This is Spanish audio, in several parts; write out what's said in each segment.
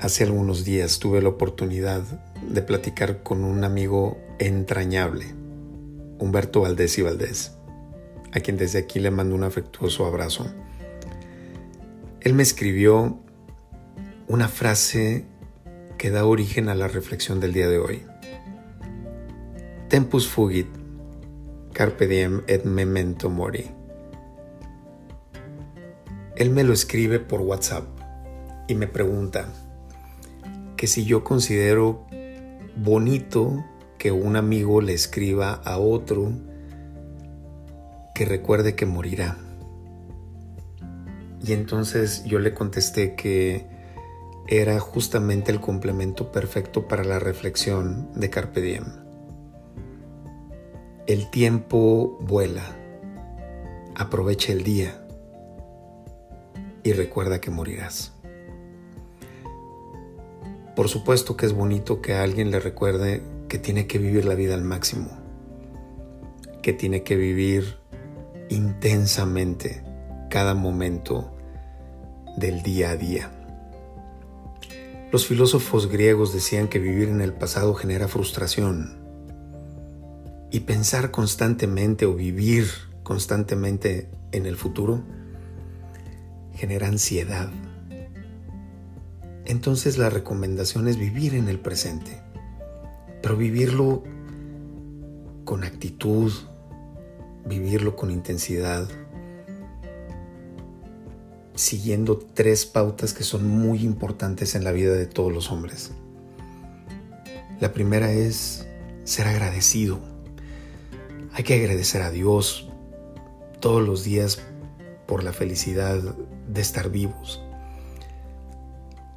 Hace algunos días tuve la oportunidad de platicar con un amigo entrañable, Humberto Valdés y Valdés, a quien desde aquí le mando un afectuoso abrazo. Él me escribió una frase que da origen a la reflexión del día de hoy. Tempus fugit, carpe diem et memento mori. Él me lo escribe por WhatsApp y me pregunta, que si yo considero bonito que un amigo le escriba a otro que recuerde que morirá. Y entonces yo le contesté que era justamente el complemento perfecto para la reflexión de Carpe Diem. El tiempo vuela, aprovecha el día y recuerda que morirás. Por supuesto que es bonito que alguien le recuerde que tiene que vivir la vida al máximo, que tiene que vivir intensamente cada momento del día a día. Los filósofos griegos decían que vivir en el pasado genera frustración y pensar constantemente o vivir constantemente en el futuro genera ansiedad entonces la recomendación es vivir en el presente, pero vivirlo con actitud, vivirlo con intensidad, siguiendo tres pautas que son muy importantes en la vida de todos los hombres. La primera es ser agradecido. Hay que agradecer a Dios todos los días por la felicidad de estar vivos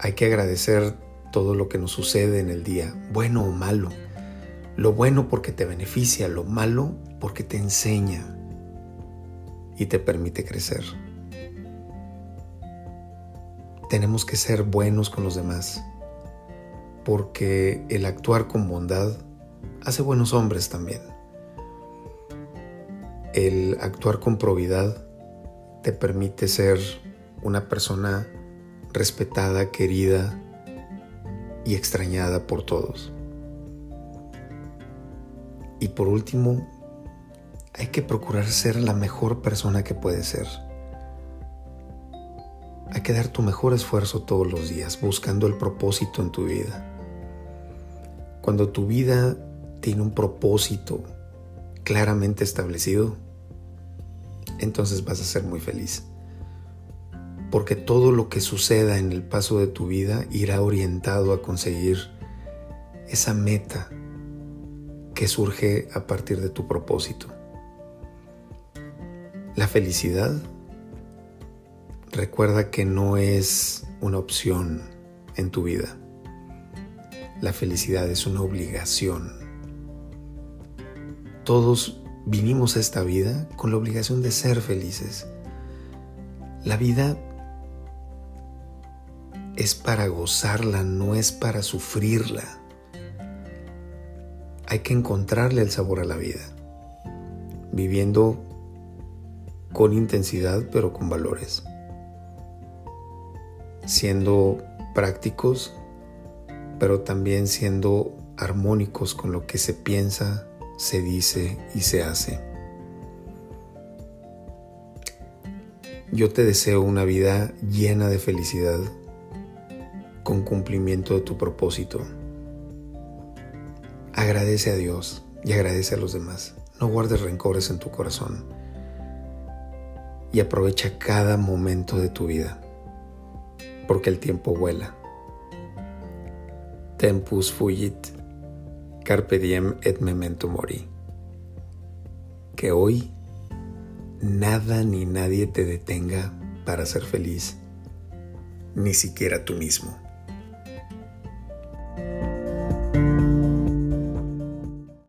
hay que agradecer todo lo que nos sucede en el día, bueno o malo. Lo bueno porque te beneficia, lo malo porque te enseña y te permite crecer. Tenemos que ser buenos con los demás, porque el actuar con bondad hace buenos hombres también. El actuar con probidad te permite ser una persona respetada, querida y extrañada por todos. Y por último, hay que procurar ser la mejor persona que puedes ser. Hay que dar tu mejor esfuerzo todos los días buscando el propósito en tu vida. Cuando tu vida tiene un propósito claramente establecido, entonces vas a ser muy feliz porque todo lo que suceda en el paso de tu vida irá orientado a conseguir esa meta que surge a partir de tu propósito. La felicidad, recuerda que no es una opción en tu vida. La felicidad es una obligación. Todos vinimos a esta vida con la obligación de ser felices. La vida es para gozarla, no es para sufrirla. Hay que encontrarle el sabor a la vida, viviendo con intensidad pero con valores, siendo prácticos pero también siendo armónicos con lo que se piensa, se dice y se hace. Yo te deseo una vida llena de felicidad con cumplimiento de tu propósito. Agradece a Dios y agradece a los demás. No guardes rencores en tu corazón. Y aprovecha cada momento de tu vida, porque el tiempo vuela. Tempus fugit, carpe diem et memento mori. Que hoy nada ni nadie te detenga para ser feliz, ni siquiera tú mismo.